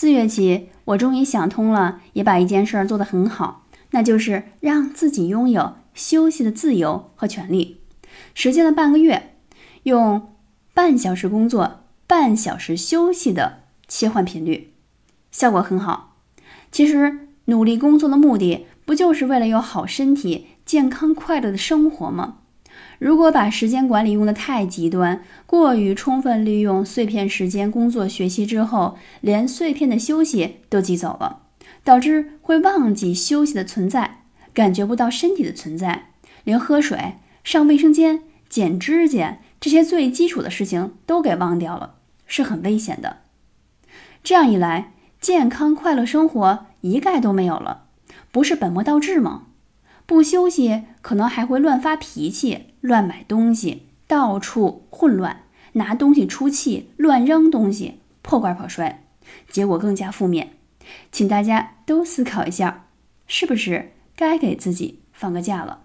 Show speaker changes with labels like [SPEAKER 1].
[SPEAKER 1] 四月起，我终于想通了，也把一件事儿做得很好，那就是让自己拥有休息的自由和权利。实践了半个月，用半小时工作、半小时休息的切换频率，效果很好。其实努力工作的目的，不就是为了有好身体、健康快乐的生活吗？如果把时间管理用得太极端，过于充分利用碎片时间工作学习之后，连碎片的休息都挤走了，导致会忘记休息的存在，感觉不到身体的存在，连喝水、上卫生间、剪指甲这些最基础的事情都给忘掉了，是很危险的。这样一来，健康快乐生活一概都没有了，不是本末倒置吗？不休息，可能还会乱发脾气、乱买东西、到处混乱，拿东西出气、乱扔东西、破罐破摔，结果更加负面。请大家都思考一下，是不是该给自己放个假了？